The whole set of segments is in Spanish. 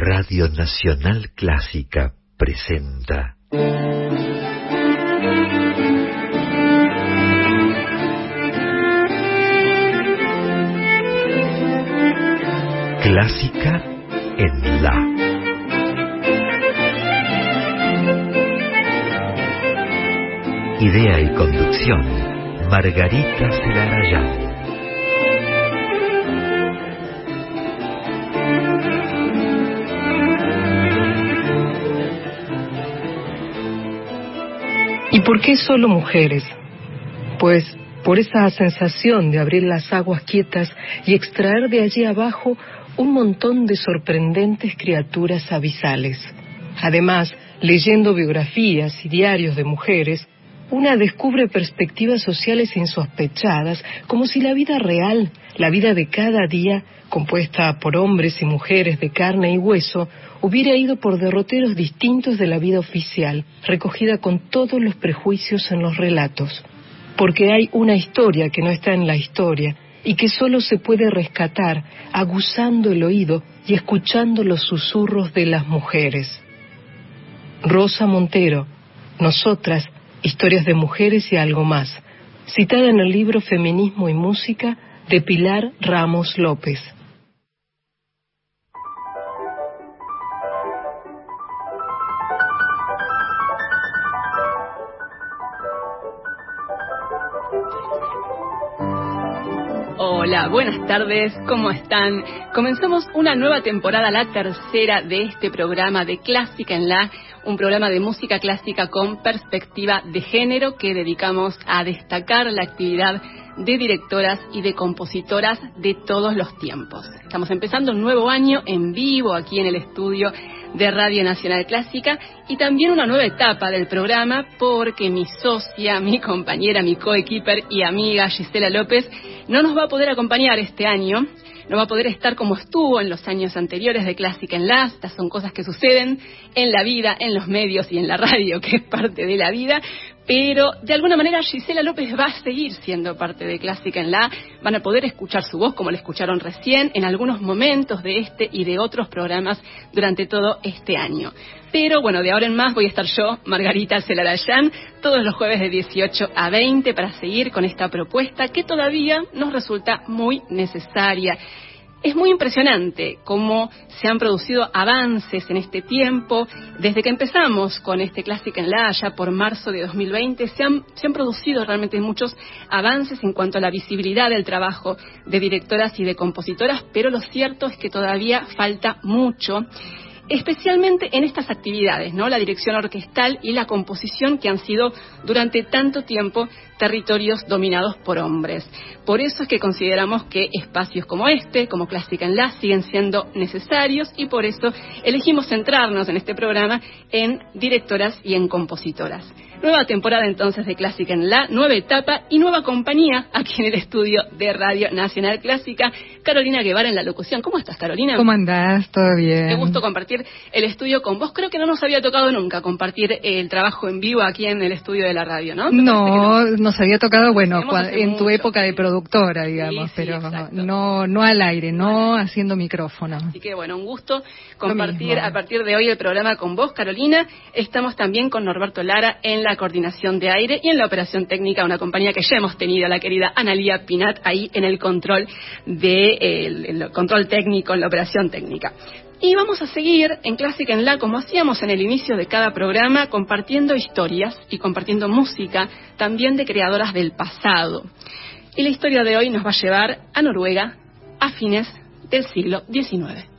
Radio Nacional Clásica presenta. Clásica en La. Idea y conducción, Margarita Celarayán. Por qué solo mujeres? Pues por esa sensación de abrir las aguas quietas y extraer de allí abajo un montón de sorprendentes criaturas abisales. Además, leyendo biografías y diarios de mujeres, una descubre perspectivas sociales insospechadas, como si la vida real, la vida de cada día, compuesta por hombres y mujeres de carne y hueso, hubiera ido por derroteros distintos de la vida oficial, recogida con todos los prejuicios en los relatos. Porque hay una historia que no está en la historia y que solo se puede rescatar aguzando el oído y escuchando los susurros de las mujeres. Rosa Montero, Nosotras, Historias de Mujeres y algo más, citada en el libro Feminismo y Música de Pilar Ramos López. Hola, buenas tardes, ¿cómo están? Comenzamos una nueva temporada, la tercera de este programa de Clásica en la, un programa de música clásica con perspectiva de género que dedicamos a destacar la actividad de directoras y de compositoras de todos los tiempos. Estamos empezando un nuevo año en vivo aquí en el estudio de Radio Nacional Clásica y también una nueva etapa del programa porque mi socia, mi compañera, mi coequiper y amiga Gisela López no nos va a poder acompañar este año no va a poder estar como estuvo en los años anteriores de Clásica en Las. Estas son cosas que suceden en la vida, en los medios y en la radio, que es parte de la vida. Pero de alguna manera Gisela López va a seguir siendo parte de Clásica en La. Van a poder escuchar su voz como la escucharon recién en algunos momentos de este y de otros programas durante todo este año. Pero bueno, de ahora en más voy a estar yo, Margarita Celarayán, todos los jueves de 18 a 20 para seguir con esta propuesta que todavía nos resulta muy necesaria. Es muy impresionante cómo se han producido avances en este tiempo. Desde que empezamos con este Clásica en la Haya por marzo de 2020, se han, se han producido realmente muchos avances en cuanto a la visibilidad del trabajo de directoras y de compositoras, pero lo cierto es que todavía falta mucho especialmente en estas actividades, ¿no? La dirección orquestal y la composición que han sido durante tanto tiempo territorios dominados por hombres. Por eso es que consideramos que espacios como este, como Clásica en La, siguen siendo necesarios y por eso elegimos centrarnos en este programa en directoras y en compositoras. Nueva temporada entonces de Clásica en La, nueva etapa y nueva compañía aquí en el estudio de Radio Nacional Clásica. Carolina Guevara en la locución. ¿Cómo estás, Carolina? ¿Cómo andás? ¿Todo bien? Qué gusto compartir el estudio con vos. Creo que no nos había tocado nunca compartir el trabajo en vivo aquí en el estudio de la radio, ¿no? No, nos había tocado, bueno, en tu época de productora, digamos, pero no, no al aire, no haciendo micrófono. Así que bueno, un gusto compartir a partir de hoy el programa con vos, Carolina. Estamos también con Norberto Lara en la coordinación de aire y en la operación técnica, una compañía que ya hemos tenido, la querida Analía Pinat, ahí en el control de el, control técnico, en la operación técnica. Y vamos a seguir en Clásica en La, como hacíamos en el inicio de cada programa, compartiendo historias y compartiendo música también de creadoras del pasado. Y la historia de hoy nos va a llevar a Noruega a fines del siglo XIX.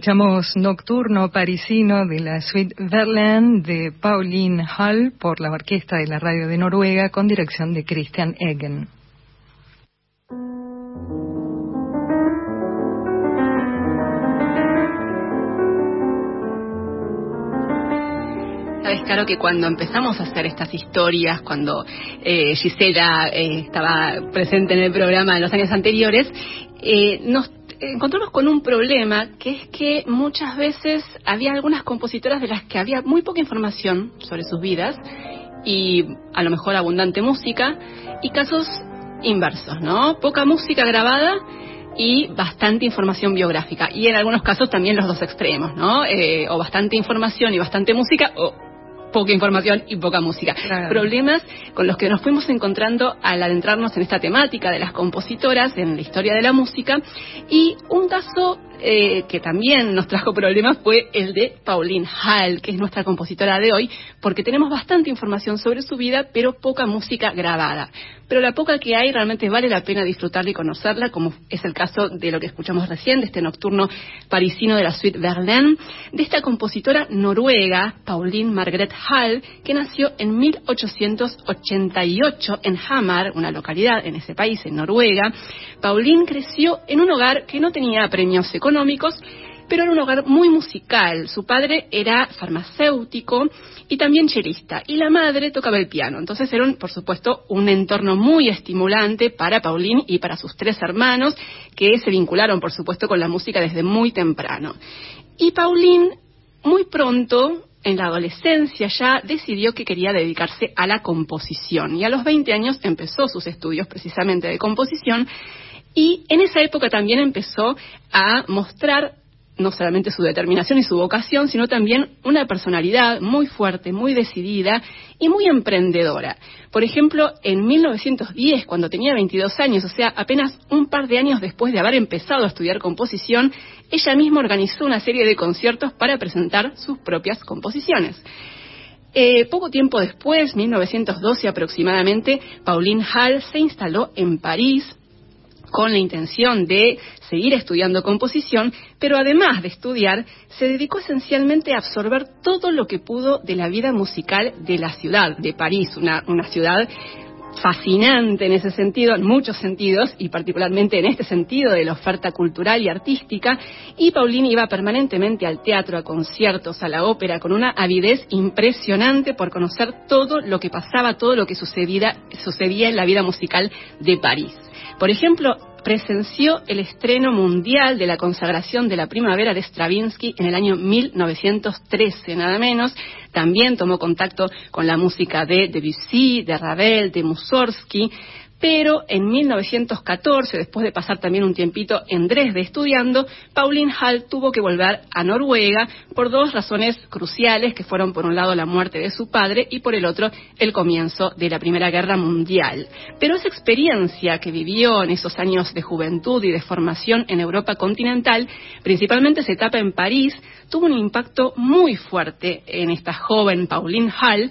Escuchamos Nocturno Parisino de la Suite Verlaine de Pauline Hall por la Orquesta de la Radio de Noruega con dirección de Christian Eggen. Sabes, Caro, que cuando empezamos a hacer estas historias, cuando eh, Gisela eh, estaba presente en el programa en los años anteriores, eh, nos encontramos con un problema que es que muchas veces había algunas compositoras de las que había muy poca información sobre sus vidas y a lo mejor abundante música y casos inversos, ¿no? Poca música grabada y bastante información biográfica y en algunos casos también los dos extremos, ¿no? Eh, o bastante información y bastante música o poca información y poca música. Problemas con los que nos fuimos encontrando al adentrarnos en esta temática de las compositoras, en la historia de la música, y un caso eh, que también nos trajo problemas fue el de Pauline Hall, que es nuestra compositora de hoy, porque tenemos bastante información sobre su vida, pero poca música grabada. Pero la poca que hay realmente vale la pena disfrutarla y conocerla, como es el caso de lo que escuchamos recién, de este nocturno parisino de la suite Verlaine, de esta compositora noruega, Pauline Margaret Hall, que nació en 1888 en Hamar, una localidad en ese país, en Noruega. Pauline creció en un hogar que no tenía premios económicos, económicos, pero era un hogar muy musical. Su padre era farmacéutico y también chelista, y la madre tocaba el piano. Entonces era, por supuesto, un entorno muy estimulante para Pauline y para sus tres hermanos, que se vincularon, por supuesto, con la música desde muy temprano. Y Pauline, muy pronto, en la adolescencia ya decidió que quería dedicarse a la composición y a los 20 años empezó sus estudios precisamente de composición y en esa época también empezó a mostrar no solamente su determinación y su vocación, sino también una personalidad muy fuerte, muy decidida y muy emprendedora. Por ejemplo, en 1910, cuando tenía 22 años, o sea, apenas un par de años después de haber empezado a estudiar composición, ella misma organizó una serie de conciertos para presentar sus propias composiciones. Eh, poco tiempo después, 1912 aproximadamente, Pauline Hall se instaló en París con la intención de seguir estudiando composición, pero además de estudiar, se dedicó esencialmente a absorber todo lo que pudo de la vida musical de la ciudad, de París, una, una ciudad fascinante en ese sentido, en muchos sentidos, y particularmente en este sentido de la oferta cultural y artística, y Pauline iba permanentemente al teatro, a conciertos, a la ópera, con una avidez impresionante por conocer todo lo que pasaba, todo lo que sucedía, sucedía en la vida musical de París. Por ejemplo, presenció el estreno mundial de la consagración de la primavera de Stravinsky en el año 1913, nada menos. También tomó contacto con la música de Debussy, de Ravel, de Mussorgsky pero en 1914, después de pasar también un tiempito en Dresde estudiando, Pauline Hall tuvo que volver a Noruega por dos razones cruciales, que fueron por un lado la muerte de su padre y por el otro el comienzo de la Primera Guerra Mundial. Pero esa experiencia que vivió en esos años de juventud y de formación en Europa continental, principalmente esa etapa en París, tuvo un impacto muy fuerte en esta joven Pauline Hall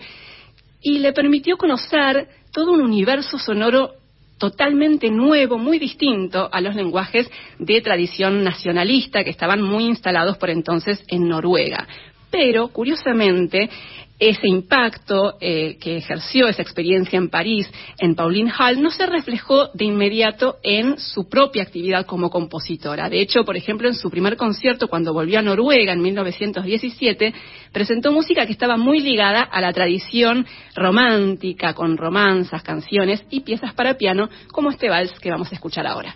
y le permitió conocer todo un universo sonoro totalmente nuevo, muy distinto a los lenguajes de tradición nacionalista que estaban muy instalados por entonces en Noruega. Pero, curiosamente, ese impacto eh, que ejerció esa experiencia en París, en Pauline Hall, no se reflejó de inmediato en su propia actividad como compositora. De hecho, por ejemplo, en su primer concierto, cuando volvió a Noruega en 1917, presentó música que estaba muy ligada a la tradición romántica, con romanzas, canciones y piezas para piano, como este vals que vamos a escuchar ahora.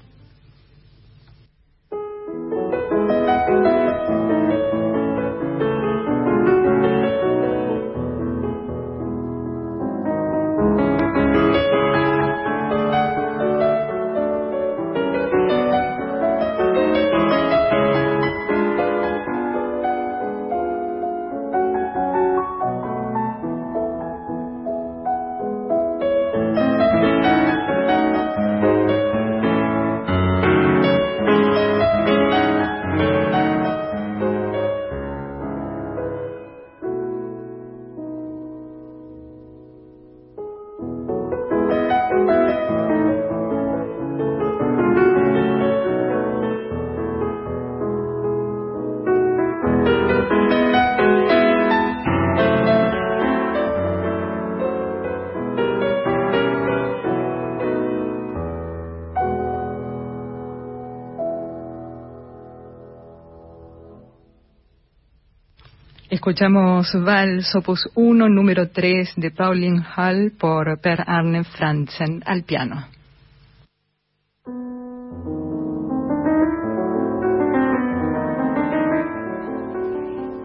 Escuchamos Vals Opus 1, número 3 de Pauline Hall por Per Arne Franzen al piano.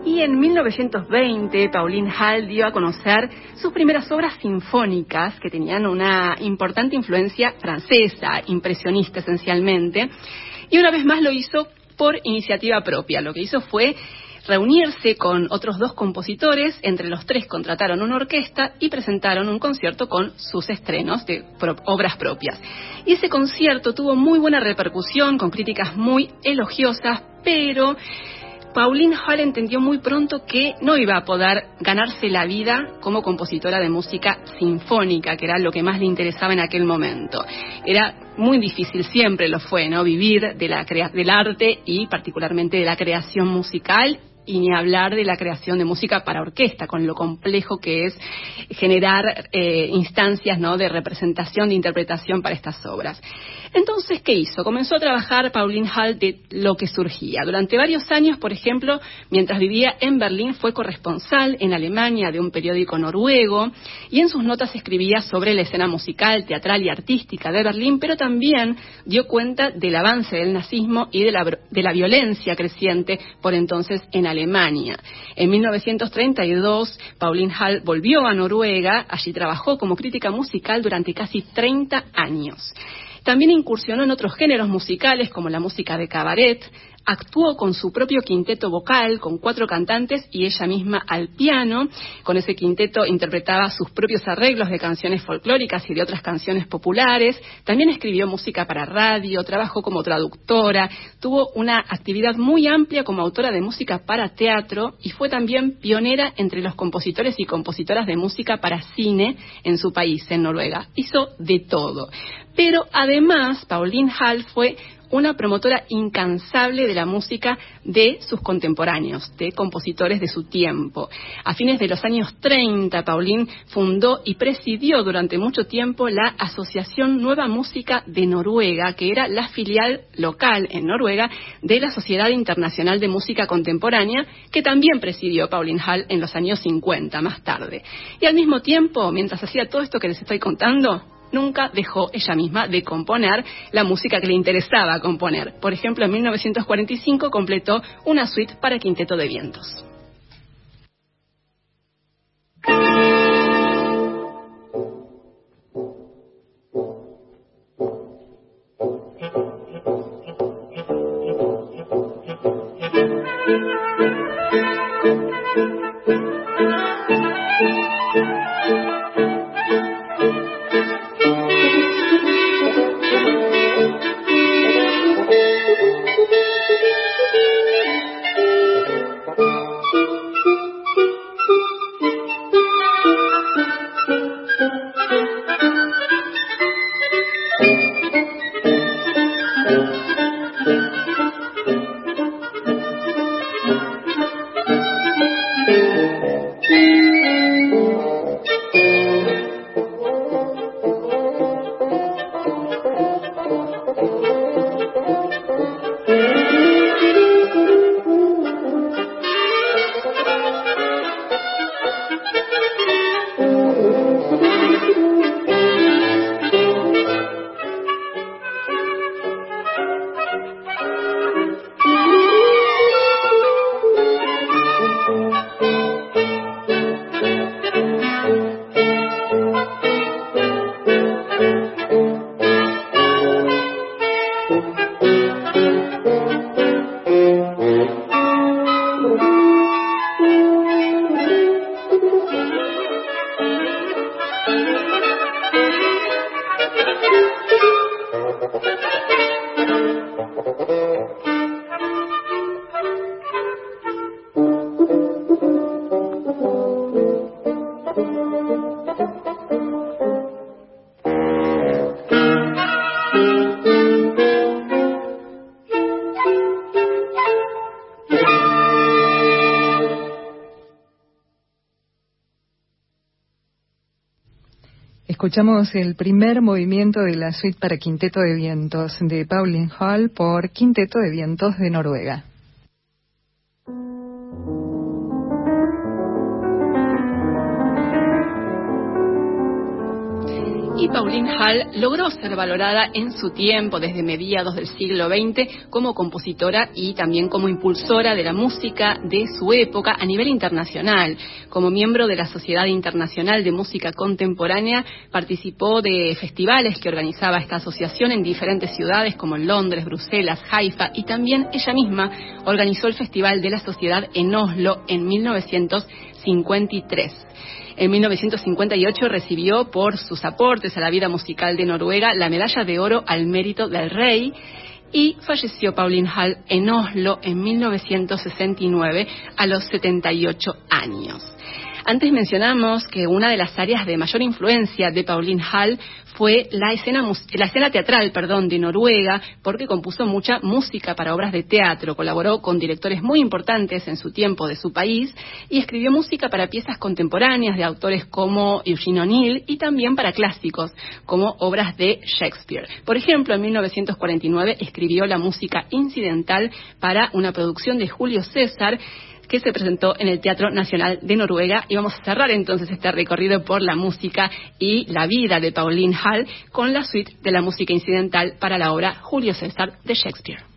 Y en 1920, Pauline Hall dio a conocer sus primeras obras sinfónicas, que tenían una importante influencia francesa, impresionista esencialmente, y una vez más lo hizo por iniciativa propia. Lo que hizo fue reunirse con otros dos compositores, entre los tres contrataron una orquesta y presentaron un concierto con sus estrenos de obras propias. Y ese concierto tuvo muy buena repercusión, con críticas muy elogiosas, pero Pauline Hall entendió muy pronto que no iba a poder ganarse la vida como compositora de música sinfónica, que era lo que más le interesaba en aquel momento. Era muy difícil, siempre lo fue, ¿no? Vivir de la del arte y particularmente de la creación musical y ni hablar de la creación de música para orquesta, con lo complejo que es generar eh, instancias ¿no? de representación, de interpretación para estas obras. Entonces, ¿qué hizo? Comenzó a trabajar Pauline Hall de lo que surgía. Durante varios años, por ejemplo, mientras vivía en Berlín, fue corresponsal en Alemania de un periódico noruego y en sus notas escribía sobre la escena musical, teatral y artística de Berlín, pero también dio cuenta del avance del nazismo y de la, de la violencia creciente por entonces en Alemania. En 1932, Pauline Hall volvió a Noruega, allí trabajó como crítica musical durante casi 30 años. También incursionó en otros géneros musicales como la música de cabaret, actuó con su propio quinteto vocal, con cuatro cantantes y ella misma al piano. Con ese quinteto interpretaba sus propios arreglos de canciones folclóricas y de otras canciones populares. También escribió música para radio, trabajó como traductora, tuvo una actividad muy amplia como autora de música para teatro y fue también pionera entre los compositores y compositoras de música para cine en su país, en Noruega. Hizo de todo. Pero además, Pauline Hall fue una promotora incansable de la música de sus contemporáneos, de compositores de su tiempo. A fines de los años 30, Pauline fundó y presidió durante mucho tiempo la Asociación Nueva Música de Noruega, que era la filial local en Noruega de la Sociedad Internacional de Música Contemporánea, que también presidió Pauline Hall en los años 50, más tarde. Y al mismo tiempo, mientras hacía todo esto que les estoy contando, nunca dejó ella misma de componer la música que le interesaba componer. Por ejemplo, en 1945 completó una suite para quinteto de vientos. Escuchamos el primer movimiento de la suite para quinteto de vientos de Pauline Hall por Quinteto de Vientos de Noruega. Hall logró ser valorada en su tiempo, desde mediados del siglo XX, como compositora y también como impulsora de la música de su época a nivel internacional. Como miembro de la Sociedad Internacional de Música Contemporánea, participó de festivales que organizaba esta asociación en diferentes ciudades como Londres, Bruselas, Haifa y también ella misma organizó el Festival de la Sociedad en Oslo en 1953. En 1958 recibió por sus aportes a la vida musical de Noruega la medalla de oro al mérito del rey y falleció Pauline Hall en Oslo en 1969 a los 78 años. Antes mencionamos que una de las áreas de mayor influencia de Pauline Hall fue la escena, la escena teatral perdón, de Noruega, porque compuso mucha música para obras de teatro, colaboró con directores muy importantes en su tiempo de su país y escribió música para piezas contemporáneas de autores como Eugene O'Neill y también para clásicos, como obras de Shakespeare. Por ejemplo, en 1949 escribió la música incidental para una producción de Julio César que se presentó en el Teatro Nacional de Noruega. Y vamos a cerrar entonces este recorrido por la música y la vida de Pauline Hall con la suite de la música incidental para la obra Julio César de Shakespeare.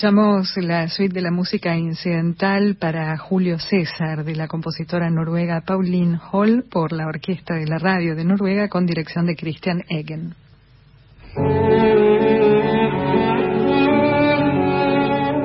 Escuchamos la suite de la música incidental para Julio César de la compositora noruega Pauline Hall por la Orquesta de la Radio de Noruega con dirección de Christian Eggen.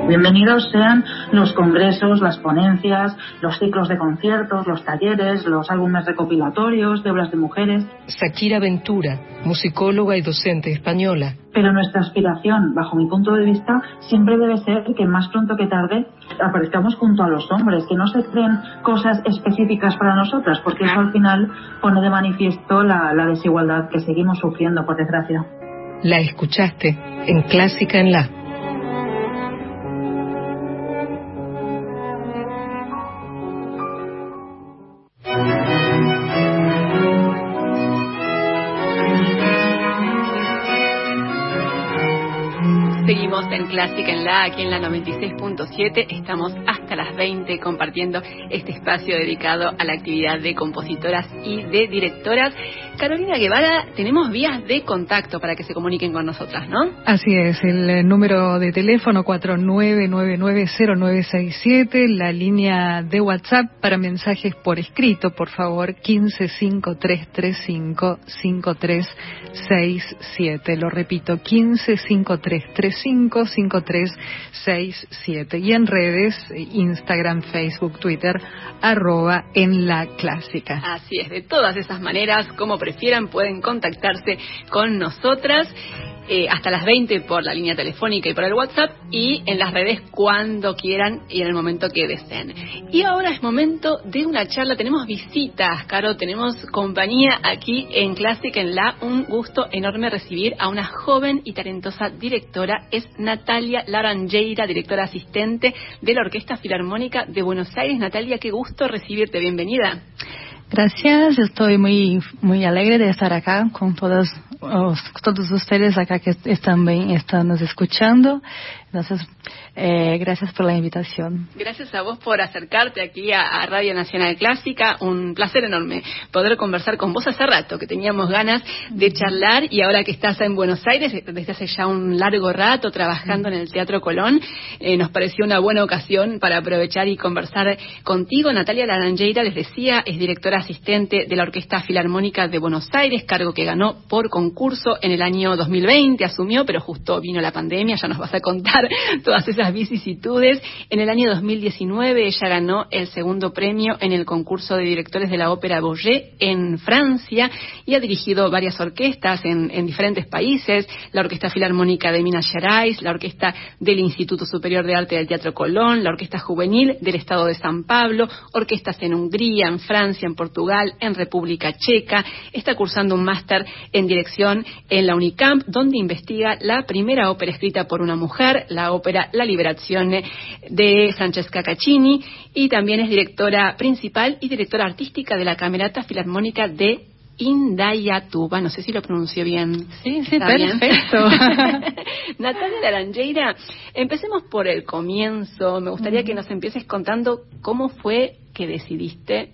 Bienvenidos sean los congresos, las ponencias, los ciclos de conciertos, los talleres, los álbumes recopilatorios de obras de mujeres. Shakira Ventura, musicóloga y docente española. Pero nuestra aspiración, bajo mi punto de vista, siempre debe ser que más pronto que tarde aparezcamos junto a los hombres, que no se creen cosas específicas para nosotras, porque eso al final pone de manifiesto la, la desigualdad que seguimos sufriendo, por desgracia. La escuchaste en Clásica en La. Clásica en la, aquí en la 96.7. Estamos hasta las 20 compartiendo este espacio dedicado a la actividad de compositoras y de directoras. Carolina Guevara, tenemos vías de contacto para que se comuniquen con nosotras, ¿no? Así es, el eh, número de teléfono 49990967, la línea de WhatsApp para mensajes por escrito, por favor, 1553355367. Lo repito, 155335 5367 y en redes Instagram, Facebook, Twitter, arroba en la clásica. Así es, de todas esas maneras, como prefieran, pueden contactarse con nosotras. Eh, hasta las 20 por la línea telefónica y por el WhatsApp y en las redes cuando quieran y en el momento que deseen. Y ahora es momento de una charla. Tenemos visitas, Caro, tenemos compañía aquí en Classic en La. Un gusto enorme recibir a una joven y talentosa directora. Es Natalia Laranjeira, directora asistente de la Orquesta Filarmónica de Buenos Aires. Natalia, qué gusto recibirte. Bienvenida. Gracias, estoy muy, muy alegre de estar acá con todas, todos ustedes acá que también están nos escuchando. Entonces, eh, gracias por la invitación. Gracias a vos por acercarte aquí a, Radio Nacional Clásica. Un placer enorme poder conversar con vos hace rato, que teníamos ganas de charlar y ahora que estás en Buenos Aires, desde hace ya un largo rato trabajando en el Teatro Colón, eh, nos pareció una buena ocasión para aprovechar y conversar contigo. Natalia Laranjeira, les decía, es directora asistente de la Orquesta Filarmónica de Buenos Aires, cargo que ganó por concurso en el año 2020, asumió, pero justo vino la pandemia, ya nos vas a contar todas esas vicisitudes. En el año 2019 ella ganó el segundo premio en el concurso de directores de la ópera Bourget en Francia y ha dirigido varias orquestas en, diferentes países, la Orquesta Filarmónica de Minas Gerais, la Orquesta del Instituto Superior de Arte del Teatro Colón, la Orquesta Juvenil del Estado de San Pablo, orquestas en Hungría, en Francia, en Portugal, en República Checa. Está cursando un máster en dirección en la Unicamp, donde investiga la primera ópera escrita por una mujer, la ópera La Liberación de Francesca Caccini y también es directora principal y directora artística de la Camerata Filarmónica de Indayatuba, no sé si lo pronunció bien. Sí, sí, perfecto. Natalia Laranjeira, empecemos por el comienzo. Me gustaría que nos empieces contando cómo fue que decidiste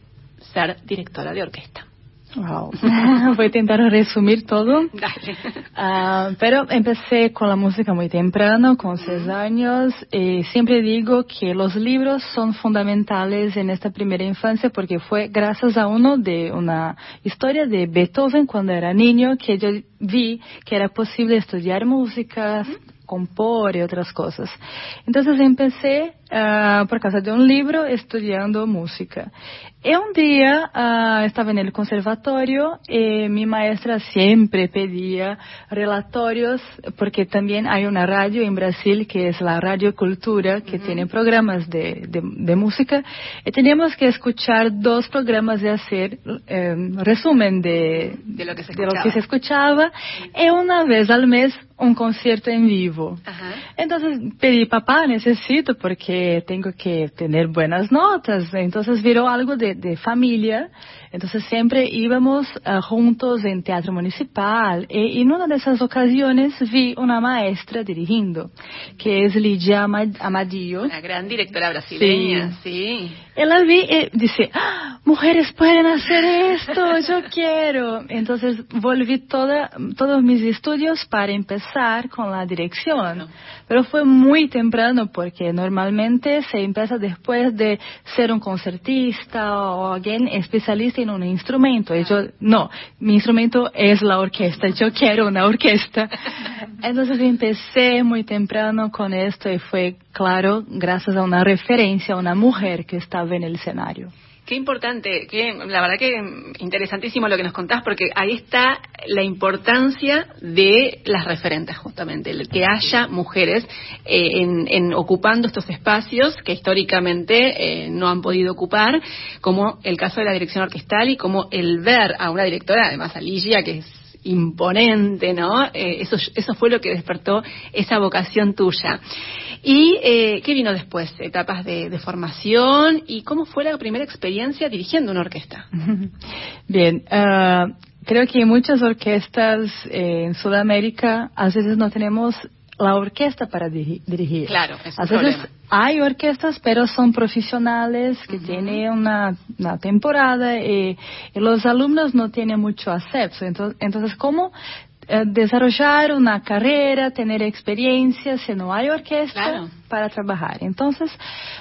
ser directora de orquesta. Wow. Voy a intentar resumir todo. Uh, pero empecé con la música muy temprano, con seis años, y siempre digo que los libros son fundamentales en esta primera infancia porque fue gracias a uno de una historia de Beethoven cuando era niño que yo vi que era posible estudiar música, compor y otras cosas. Entonces empecé uh, por causa de un libro estudiando música. E um dia uh, estava no conservatório e minha maestra sempre pedia relatórios, porque também há uma rádio em Brasil que é a Rádio Cultura, que uhum. tem programas de, de, de, música, e tínhamos que escutar dois programas e fazer eh, resumen de, de, lo que se de lo que se escuchaba, e uma vez ao mês um concerto em vivo. Então pedi, papá, necessito, porque que tengo que tener buenas notas. Entonces viró algo de, de. Entonces siempre íbamos uh, juntos en teatro municipal y en una de esas ocasiones vi una maestra dirigiendo, que es Lidia Amadillo. Una gran directora brasileña, sí. sí. Ela vi y dice, ¡Ah, mujeres pueden hacer esto, yo quiero. Entonces volví toda, todos mis estudios para empezar con la dirección. Pero fue muy temprano porque normalmente se empieza después de ser un concertista o alguien especialista en un instrumento. Y yo, no, mi instrumento es la orquesta, yo quiero una orquesta. Entonces empecé muy temprano con esto y fue claro gracias a una referencia, a una mujer que estaba en el escenario. Qué importante, que la verdad que interesantísimo lo que nos contás, porque ahí está la importancia de las referentes, justamente, el que haya mujeres eh, en, ocupando estos espacios que históricamente eh, no han podido ocupar, como el caso de la dirección orquestal y como el ver a una directora, además a Ligia, que es imponente, ¿no? Eh, eso, eso fue lo que despertó esa vocación tuya. ¿Y eh, qué vino después? ¿Etapas de, formación? ¿Y cómo fue la primera experiencia dirigiendo una orquesta? Bien, ah, creo que muchas orquestas eh, en Sudamérica a veces no tenemos la orquesta para dirigir. Claro, es un A veces hay orquestas, pero son profesionales que tienen una, temporada y, los alumnos no tienen mucho acceso. Entonces, entonces ¿cómo eh, desarrollar una carrera, tener experiencia si no hay orquesta para trabajar? Entonces,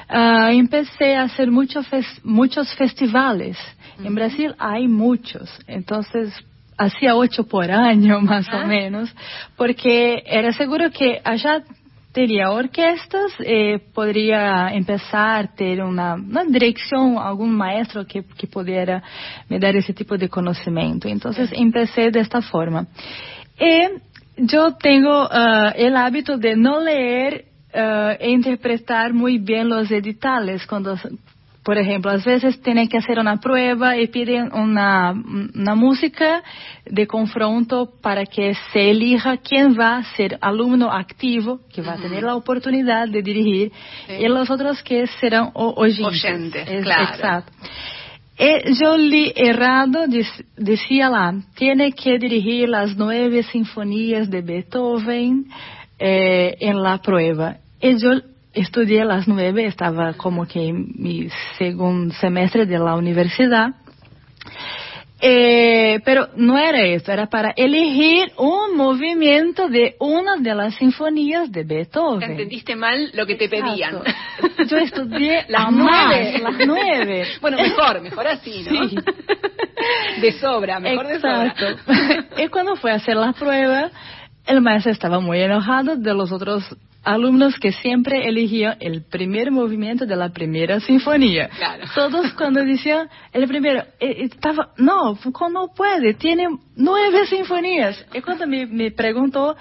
ah, empecé a hacer muchos muchos festivales. En Brasil hay muchos. Entonces, hacía ocho por año más o ah. menos, porque era seguro que allá tenía orquestas, eh, podría empezar a tener una, dirección, algún maestro que, que pudiera me dar ese tipo de conocimiento. Entonces empecé de esta forma. Y yo tengo uh, el hábito de no leer uh, e interpretar muy bien los editales cuando por ejemplo, a veces tienen que hacer una prueba y piden una, una música de confronto para que se elija quién va a ser alumno activo, que va a tener la oportunidad de dirigir, y los otros que serán oyentes. claro. Exacto. Y yo li errado, decía la, tiene que dirigir las nueve sinfonías de Beethoven eh, en la prueba. Y yo estudié las nueve, estaba como que en mi segundo semestre de la universidad. Eh, pero no era eso, era para elegir un movimiento de una de las sinfonías de Beethoven. Entendiste mal lo que te pedían. Yo estudié las nueve, las nueve. Bueno, mejor, mejor así, ¿no? Sí. De sobra, mejor de sobra. y cuando fue a hacer la prueba, el maestro estaba muy enojado de los otros alumnos que siempre eligían el primer movimiento de la primera sinfonía. Todos cuando decían el primero, eh, estaba, no, Foucault no puede, tiene nueve sinfonías. Y cuando me, me preguntó,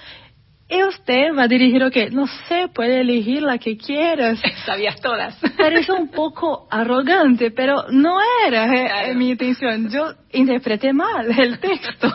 ¿y usted va a dirigir o qué? No sé, puede elegir la que quieras. Sabías todas. Parece un poco arrogante, pero no era eh, mi intención. Yo interpreté mal el texto.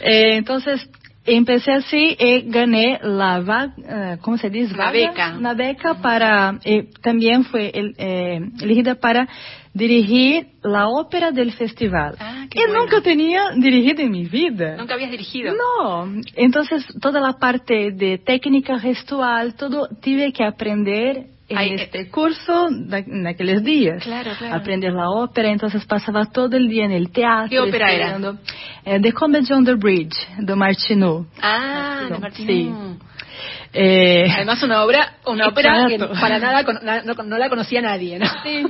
Eh, entonces, Empecé así y gané la vaga, eh, ¿cómo se dice? La beca. La beca para, y también fue eh, elegida para dirigir la ópera del festival. Ah, y nunca tenía dirigido en mi vida. ¿Nunca habías dirigido? No. Entonces, toda la parte de técnica gestual, todo tuve que aprender en este eh, curso en aquellos días. Claro, claro. Aprender la ópera, entonces pasaba todo el día en el teatro. ¿Qué ópera era? Eh, the Comedy on the Bridge, de Martineau. Ah, de Martineau. Sí. Eh, Además una obra, una ópera que para nada no, no, la conocía nadie, ¿no? Sí.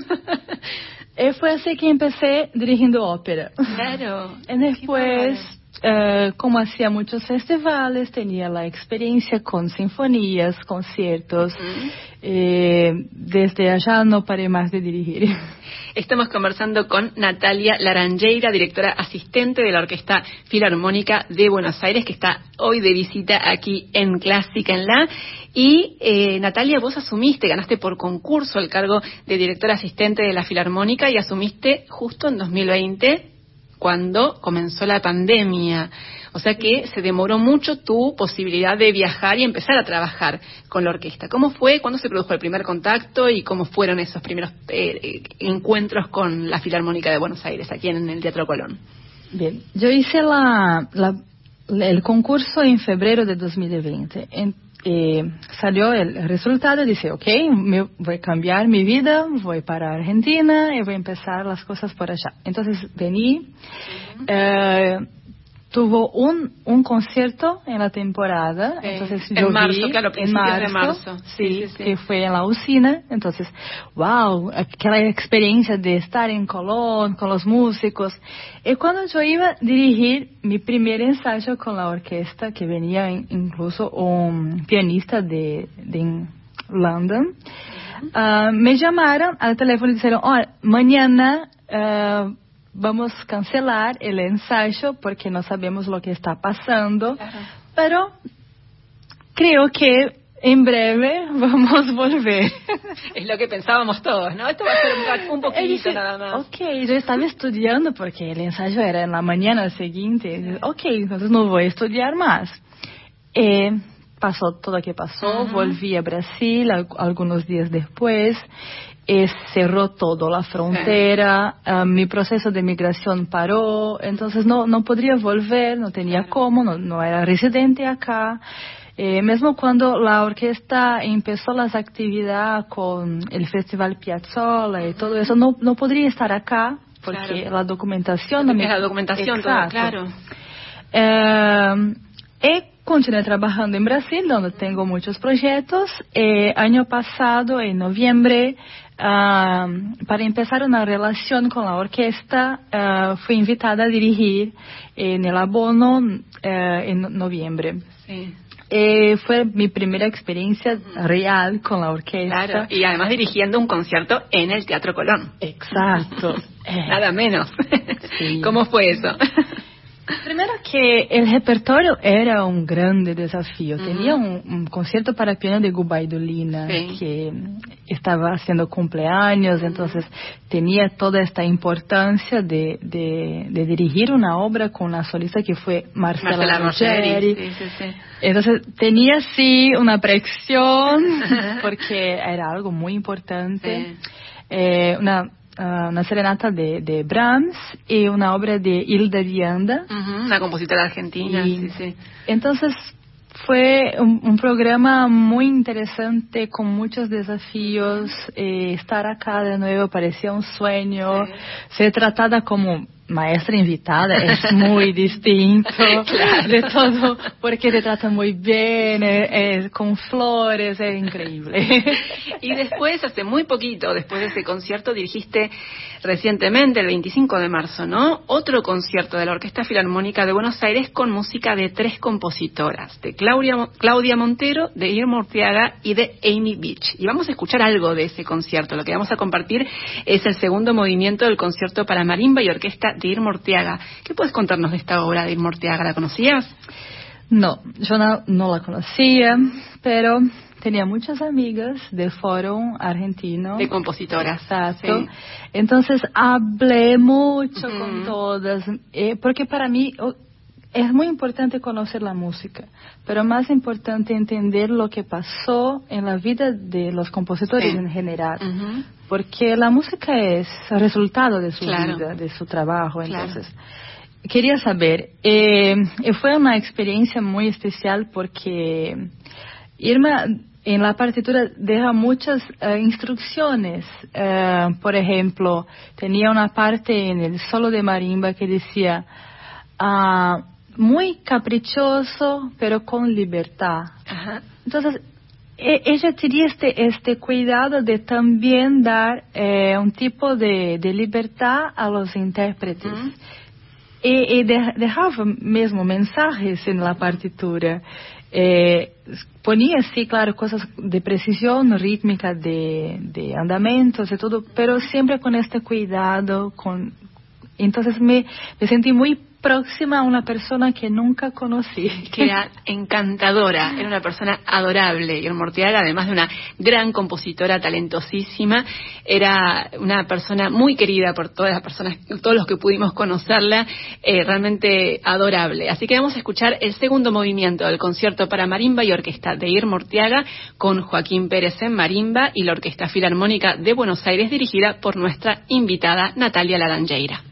eh, fue así que empecé dirigiendo ópera. Claro. Y después Uh, como hacía muchos festivales, tenía la experiencia con sinfonías, conciertos. Uh -huh. eh, desde allá no paré más de dirigir. Estamos conversando con Natalia Laranjeira, directora asistente de la Orquesta Filarmónica de Buenos Aires, que está hoy de visita aquí en Clásica en La. Y eh, Natalia, vos asumiste, ganaste por concurso el cargo de directora asistente de la Filarmónica y asumiste justo en 2020 cuando comenzó la pandemia. O sea que se demoró mucho tu posibilidad de viajar y empezar a trabajar con la orquesta. ¿Cómo fue? ¿Cuándo se produjo el primer contacto y cómo fueron esos primeros eh, encuentros con la Filarmónica de Buenos Aires, aquí en el Teatro Colón? Bien, yo hice la, el concurso en febrero de 2020. Eh, salió el resultado dice, ok, voy a cambiar mi vida, voy para Argentina y voy a empezar las cosas por allá. Entonces vení, eh, tuvo un, un concierto en la temporada, entonces en marzo, claro, en marzo, de marzo. Sí, que fue en la usina, entonces, wow, aquella experiencia de estar en Colón con los músicos. Y cuando yo iba a dirigir mi primer ensayo con la orquesta, que venía incluso un pianista de, de London, uh, me llamaron al teléfono y dijeron, oh, mañana uh, vamos cancelar el ensayo porque no sabemos lo que está pasando, pero creo que en breve vamos a volver. Es lo que pensábamos todos, ¿no? Esto va a ser un, poquito nada más. Ok, yo estaba estudiando porque el ensayo era en la mañana siguiente. Ok, entonces no voy a estudiar más. Eh, pasó todo lo que pasó, volví a Brasil algunos días después y cerró todo, la frontera, ah, mi proceso de migración paró, entonces no, no podría volver, no tenía cómo, no, era residente acá. Eh, mismo cuando la orquesta empezó las actividades con el Festival Piazzolla y todo eso, no, no podría estar acá porque la documentación... No me... La documentación, claro. Eh, continué trabajando en Brasil, donde tengo muchos proyectos. Eh, año pasado, en noviembre, Uh, para empezar una relación con la orquesta, uh, fui invitada a dirigir en el abono uh, en noviembre. Sí. Eh, fue mi primera experiencia real con la orquesta. Claro, y además dirigiendo un concierto en el Teatro Colón. Exacto. Nada menos. Sí. ¿Cómo fue eso? Primero que el repertorio era un grande desafío. Tenía un, concierto para piano de Gubaidulina que estaba haciendo cumpleaños, entonces tenía toda esta importancia de, de, dirigir una obra con una solista que fue Marcela, Marcela Entonces tenía sí una presión porque era algo muy importante. Eh, una uh, una serenata de, de, Brahms y una obra de Hilda Vianda. Uh -huh, una compositora argentina. Y, sí, sí. Entonces fue un, un, programa muy interesante con muchos desafíos. Eh, estar acá de nuevo parecía un sueño. Sí. Ser tratada como maestra invitada es muy distinto de todo, porque te trata muy bien, es, con flores, es increíble. y después, hace muy poquito, después de ese concierto, dirigiste recientemente, el 25 de marzo, ¿no? Otro concierto de la Orquesta Filarmónica de Buenos Aires con música de tres compositoras, de Claudia, Claudia Montero, de Irma Urtiaga y de Amy Beach. Y vamos a escuchar algo de ese concierto. Lo que vamos a compartir es el segundo movimiento del concierto para marimba y orquesta de Irma Urtiaga. ¿Qué puedes contarnos de esta obra de Irma Urtiaga? ¿La conocías? No, yo no, no la conocía, pero tenía muchas amigas del foro argentino. De compositoras. Exacto. Sí. Entonces hablé mucho uh -huh. con todas, eh, porque para mí oh, es muy importante conocer la música, pero más importante entender lo que pasó en la vida de los compositores sí. en general. Uh -huh. Porque la música es resultado de su claro. vida, de su trabajo. Entonces, claro. quería saber, eh, fue una experiencia muy especial porque Irma en la partitura deja muchas uh, instrucciones. Uh, por ejemplo, tenía una parte en el solo de marimba que decía, uh, muy caprichoso, pero con libertad. Ajá. Entonces, ella tenía este, este cuidado de también dar eh, un tipo de, de, libertad a los intérpretes. -huh. Y, y de, dejaba mesmo mensajes en la partitura. Eh, ponía, sí, claro, cosas de precisión rítmica, de, de andamentos y todo, pero siempre con este cuidado, con Entonces me, sentí muy próxima a una persona que nunca conocí. Que era encantadora, era una persona adorable. Y Mortiaga, además de una gran compositora talentosísima, era una persona muy querida por todas las personas, todos los que pudimos conocerla, eh, realmente adorable. Así que vamos a escuchar el segundo movimiento del concierto para marimba y orquesta de Ir Mortiaga con Joaquín Pérez en marimba y la Orquesta Filarmónica de Buenos Aires dirigida por nuestra invitada Natalia Laranjeira.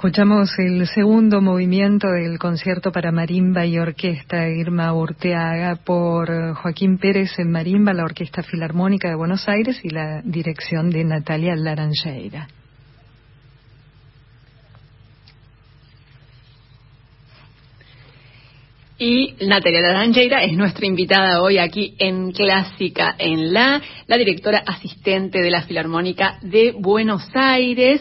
Escuchamos el segundo movimiento del concierto para marimba y orquesta Irma Urteaga por Joaquín Pérez en marimba, la Orquesta Filarmónica de Buenos Aires y la dirección de Natalia Laranjeira. Y Natalia Laranjeira es nuestra invitada hoy aquí en Clásica en La, la directora asistente de la Filarmónica de Buenos Aires.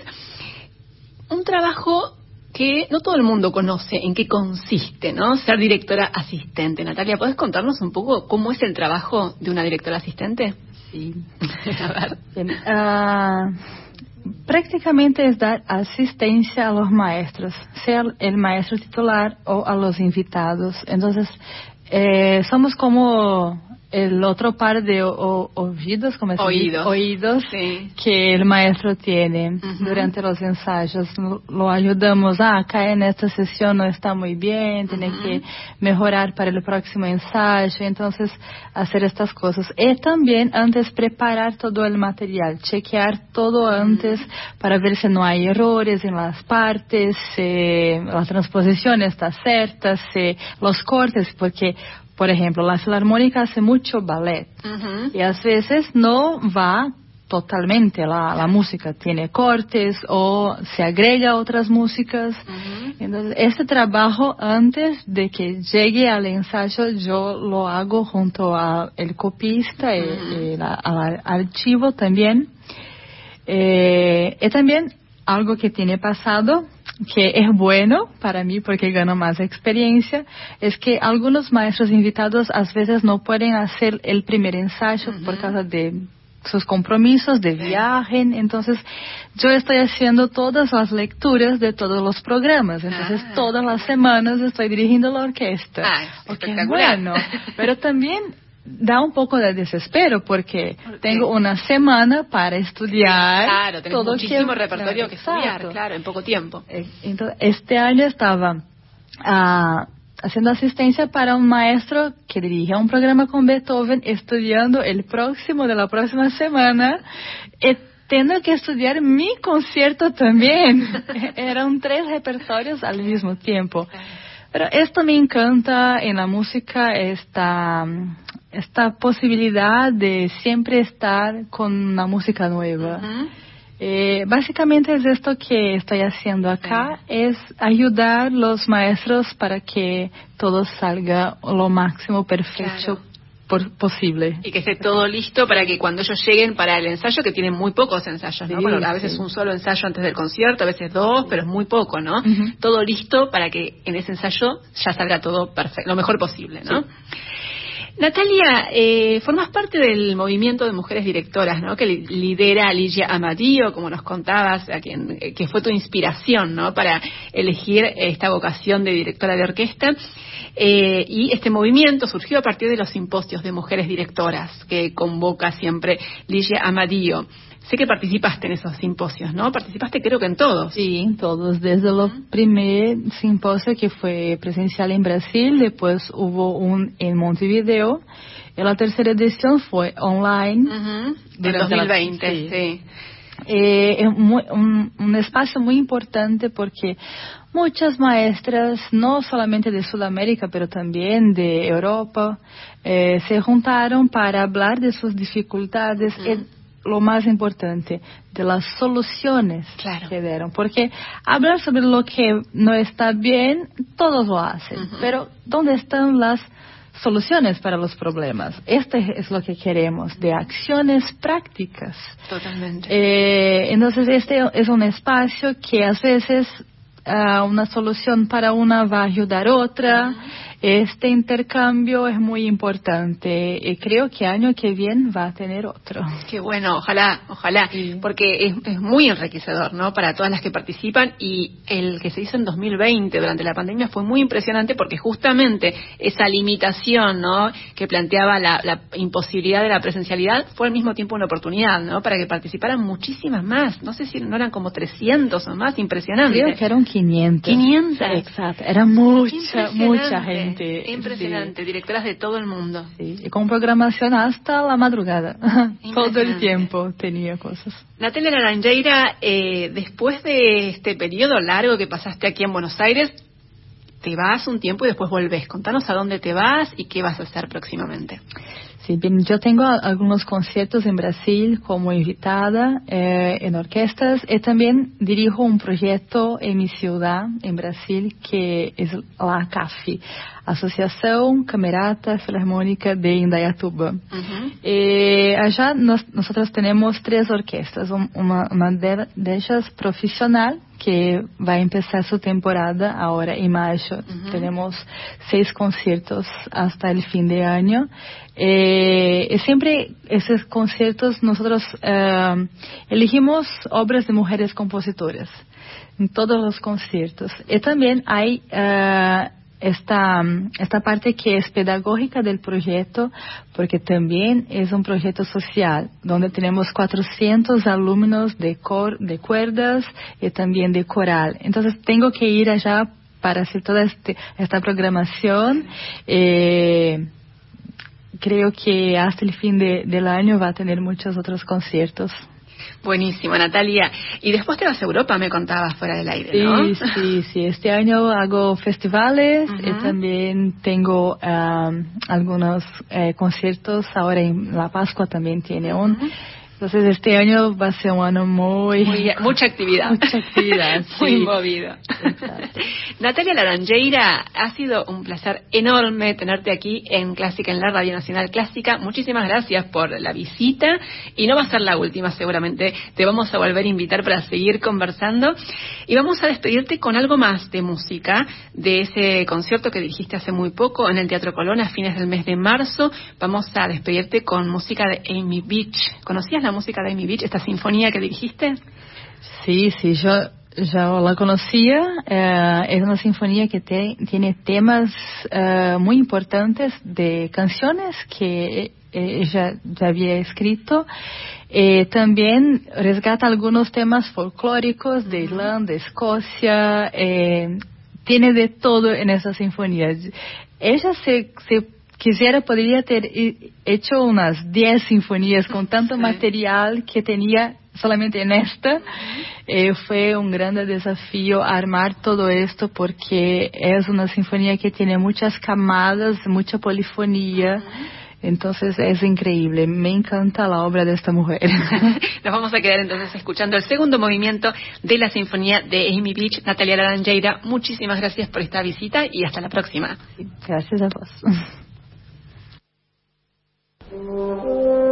Un trabajo que no todo el mundo conoce en qué consiste, ¿no? Ser directora asistente. Natalia, ¿puedes contarnos un poco cómo es el trabajo de una directora asistente? Sí. a ver. Ah, prácticamente es dar asistencia a los maestros, sea el maestro titular o a los invitados. Entonces, eh, somos como el otro par de oídos, como es oídos, oídos que el maestro tiene durante los ensayos. Lo ayudamos, ah, acá en esta sesión no está muy bien, tiene que mejorar para el próximo ensayo, entonces hacer estas cosas. Y también antes preparar todo el material, chequear todo antes para ver si no hay errores en las partes, si la transposición está cierta, si los cortes, porque por ejemplo, la filarmónica hace mucho ballet y a veces no va totalmente. La, música, tiene cortes o se agrega otras músicas. Entonces, este trabajo antes de que llegue al ensayo yo lo hago junto al copista y, al archivo también. Eh, y también algo que tiene pasado que es bueno para mí porque gano más experiencia, es que algunos maestros invitados a veces no pueden hacer el primer ensayo por causa de sus compromisos de viaje, entonces yo estoy haciendo todas las lecturas de todos los programas, entonces ah. todas las semanas estoy dirigiendo la orquesta. Ah, bueno, pero también da un poco de desespero porque tengo una semana para estudiar claro, todo muchísimo repertorio que estudiar, claro, en poco tiempo. Eh, entonces, este año estaba uh, haciendo asistencia para un maestro que dirige un programa con Beethoven, estudiando el próximo de la próxima semana. Y tengo que estudiar mi concierto también. Eran tres repertorios al mismo tiempo. Pero esto me encanta en la música, esta, esta posibilidad de siempre estar con una música nueva. eh, básicamente es esto que estoy haciendo acá, es ayudar los maestros para que todo salga lo máximo perfecto posible. Y que esté todo listo para que cuando ellos lleguen para el ensayo, que tienen muy pocos ensayos, ¿no? bueno, a veces un solo ensayo antes del concierto, a veces dos, pero es muy poco, ¿no? Todo listo para que en ese ensayo ya salga todo perfecto, lo mejor posible, ¿no? Natalia, eh, formas parte del movimiento de mujeres directoras, ¿no? Que lidera Ligia Amadío, como nos contabas, a quien, eh, que fue tu inspiración, ¿no? Para elegir esta vocación de directora de orquesta. Eh, y este movimiento surgió a partir de los simposios de mujeres directoras que convoca siempre Ligia Amadío. Sé que participaste en esos simposios, ¿no? Participaste creo que en todos. Sí, en todos. Desde el primer simposio que fue presencial en Brasil, después hubo un en Montevideo, y la tercera edición fue online. De 2020, sí. Eh, es un, un, espacio muy importante porque muchas maestras, no solamente de Sudamérica, pero también de Europa, eh, se juntaron para hablar de sus dificultades lo más importante, de las soluciones que dieron. Porque hablar sobre lo que no está bien, todos lo hacen. Pero ¿dónde están las soluciones para los problemas? Este es lo que queremos, de acciones prácticas. Totalmente. Eh, entonces, este es un espacio que a veces uh, una solución para una va a ayudar a otra. Este intercambio es muy importante y creo que año que viene va a tener otro. Qué bueno, ojalá, ojalá, porque es, es, muy enriquecedor, ¿no? Para todas las que participan y el que se hizo en 2020 durante la pandemia fue muy impresionante porque justamente esa limitación, ¿no? Que planteaba la, la imposibilidad de la presencialidad fue al mismo tiempo una oportunidad, ¿no? Para que participaran muchísimas más. No sé si no eran como 300 o más, impresionante. Creo que eran 500. 500. Exacto, era mucha, mucha gente Impresionante. Impresionante, directoras de todo el mundo. Sí, y con programación hasta la madrugada. todo el tiempo tenía cosas. Natalia Laranjeira, eh, después de este periodo largo que pasaste aquí en Buenos Aires, te vas un tiempo y después volvés. Contanos a dónde te vas y qué vas a hacer próximamente. Sí, bien, yo tengo algunos conciertos en Brasil como invitada eh, en orquestas y también dirijo un proyecto en mi ciudad, en Brasil, que es la CAFI, Asociación Camerata Filarmónica de Indaiatuba. eh, allá nos, nosotros tenemos tres orquestas, una, una de, de ellas profesional, que va a empezar su temporada ahora en mayo. Uh -huh. Tenemos seis conciertos hasta el fin de año. Eh, siempre esos conciertos nosotros eh, elegimos obras de mujeres compositoras en todos los conciertos. Y también hay uh, esta, esta parte que es pedagógica del proyecto, porque también es un proyecto social, donde tenemos 400 alumnos de, cor, de cuerdas y también de coral. Entonces tengo que ir allá para hacer toda este, esta programación. Eh, creo que hasta el fin de, del año va a tener muchos otros conciertos. Buenísimo, Natalia. Y después te vas a Europa, me contabas fuera del aire, sí, ¿no? Sí, sí, Este año hago festivales uh -huh. y también tengo um, algunos eh, conciertos. Ahora en La Pascua también tiene un. Uh -huh. Entonces este año va a ser un año muy... muy mucha actividad. Mucha actividad, Muy movido. Natalia Laranjeira, ha sido un placer enorme tenerte aquí en Clásica, en la Radio Nacional Clásica. Muchísimas gracias por la visita y no va a ser la última seguramente. Te vamos a volver a invitar para seguir conversando y vamos a despedirte con algo más de música de ese concierto que dijiste hace muy poco en el Teatro Colón a fines del mes de marzo. Vamos a despedirte con música de Amy Beach. ¿Conocías la música de Amy Beach, esta sinfonía que dirigiste? Sí, sí, yo ya la conocía. Eh, es una sinfonía que te, tiene temas eh, muy importantes de canciones que ella ya había escrito. Eh, también resgata algunos temas folclóricos de Irlanda, de Escocia. tiene de todo en esa sinfonía. Ella se, se quisiera podría ter hecho unas 10 sinfonías con tanto sí. material que tenía solamente en esta. Eh, fue un gran desafío armar todo esto porque es una sinfonía que tiene muchas camadas, mucha polifonía. Uh -huh. Entonces es increíble, me encanta la obra de esta mujer. Nos vamos a quedar entonces escuchando el segundo movimiento de la sinfonía de Amy Beach, Natalia Laranjeira. Muchísimas gracias por esta visita y hasta la próxima. Gracias a vos. Thank you.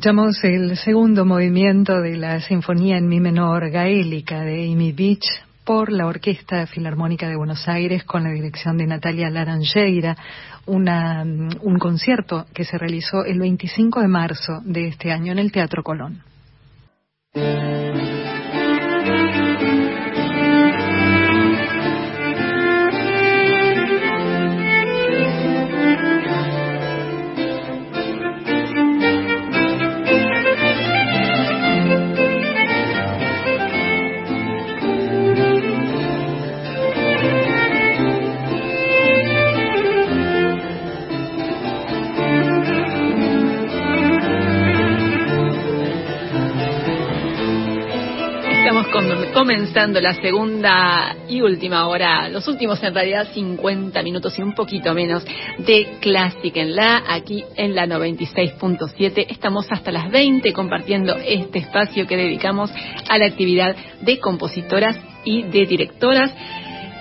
Escuchamos el segundo movimiento de la Sinfonía en Mi menor gaélica de Amy Beach por la Orquesta Filarmónica de Buenos Aires con la dirección de Natalia Laranjeira, una, un concierto que se realizó el 25 de marzo de este año en el Teatro Colón. Comenzando la segunda y última hora, los últimos en realidad 50 minutos y un poquito menos de Clásica en la, aquí en la 96.7. Estamos hasta las 20 compartiendo este espacio que dedicamos a la actividad de compositoras y de directoras.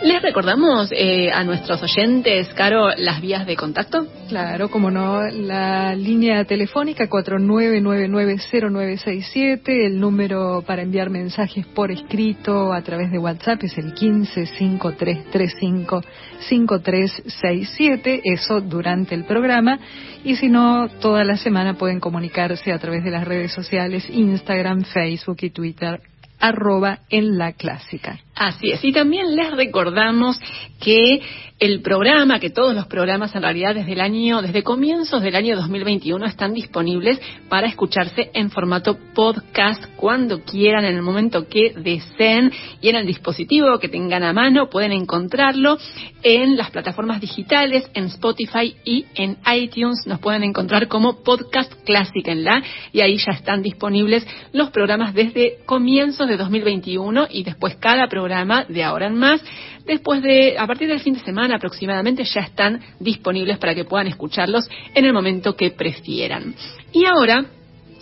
¿Les recordamos eh, a nuestros oyentes, Caro, las vías de contacto? Claro, como no, la línea telefónica 49990967, el número para enviar mensajes por escrito a través de WhatsApp es el 1553355367, eso durante el programa, y si no, toda la semana pueden comunicarse a través de las redes sociales, Instagram, Facebook y Twitter arroba en la clásica. Así es. Y también les recordamos que el programa, que todos los programas en realidad desde el año, desde comienzos del año 2021 están disponibles para escucharse en formato podcast cuando quieran, en el momento que deseen y en el dispositivo que tengan a mano pueden encontrarlo en las plataformas digitales, en Spotify y en iTunes. Nos pueden encontrar como podcast clásica en la y ahí ya están disponibles los programas desde comienzos de 2021 y después cada programa de ahora en más. Después de, a partir del fin de semana aproximadamente, ya están disponibles para que puedan escucharlos en el momento que prefieran. Y ahora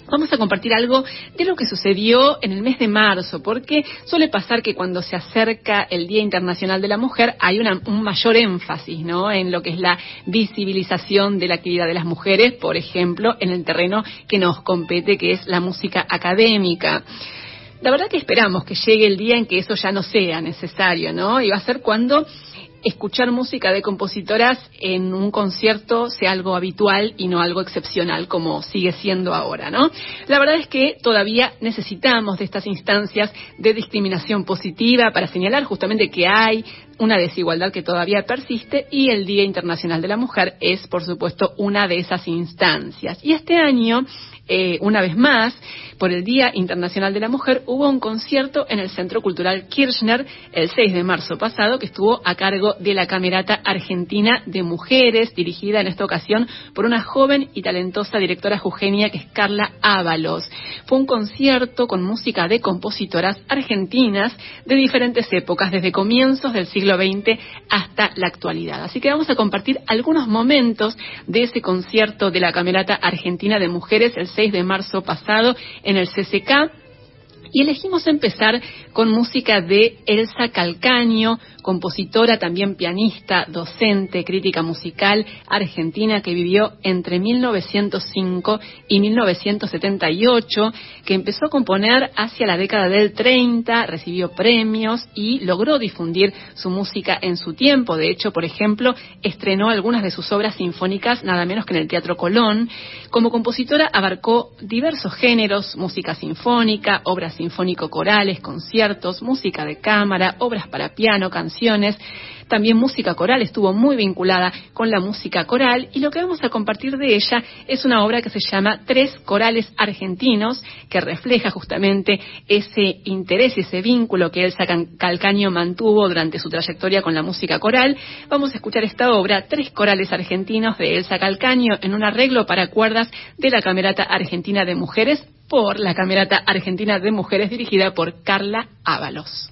vamos a compartir algo de lo que sucedió en el mes de marzo, porque suele pasar que cuando se acerca el Día Internacional de la Mujer hay un mayor énfasis ¿no? en lo que es la visibilización de la actividad de las mujeres, por ejemplo, en el terreno que nos compete, que es la música académica. La verdad que esperamos que llegue el día en que eso ya no sea necesario, ¿no? Y va a ser cuando escuchar música de compositoras en un concierto sea algo habitual y no algo excepcional como sigue siendo ahora, ¿no? La verdad es que todavía necesitamos de estas instancias de discriminación positiva para señalar justamente que hay una desigualdad que todavía persiste y el Día Internacional de la Mujer es, por supuesto, una de esas instancias. Y este año eh, una vez más, por el Día Internacional de la Mujer, hubo un concierto en el Centro Cultural Kirchner el 6 de marzo pasado, que estuvo a cargo de la Camerata Argentina de Mujeres, dirigida en esta ocasión por una joven y talentosa directora jujeña que es Carla Ábalos. Fue un concierto con música de compositoras argentinas de diferentes épocas, desde comienzos del siglo XX hasta la actualidad. Así que vamos a compartir algunos momentos de ese concierto de la Camerata Argentina de Mujeres el 6 de marzo pasado en el CCK y elegimos empezar con música de Elsa Calcaño, compositora, también pianista, docente, crítica musical argentina que vivió entre 1905 y 1978, que empezó a componer hacia la década del 30, recibió premios y logró difundir su música en su tiempo. De hecho, por ejemplo, estrenó algunas de sus obras sinfónicas nada menos que en el Teatro Colón. Como compositora abarcó diversos géneros, música sinfónica, obras sinfónico-corales, conciertos, música de cámara, obras para piano, canciones. También música coral estuvo muy vinculada con la música coral y lo que vamos a compartir de ella es una obra que se llama Tres Corales Argentinos, que refleja justamente ese interés y ese vínculo que Elsa Calcaño mantuvo durante su trayectoria con la música coral. Vamos a escuchar esta obra, Tres Corales Argentinos de Elsa Calcaño, en un arreglo para cuerdas de la Camerata Argentina de Mujeres por la Camerata Argentina de Mujeres dirigida por Carla Ábalos.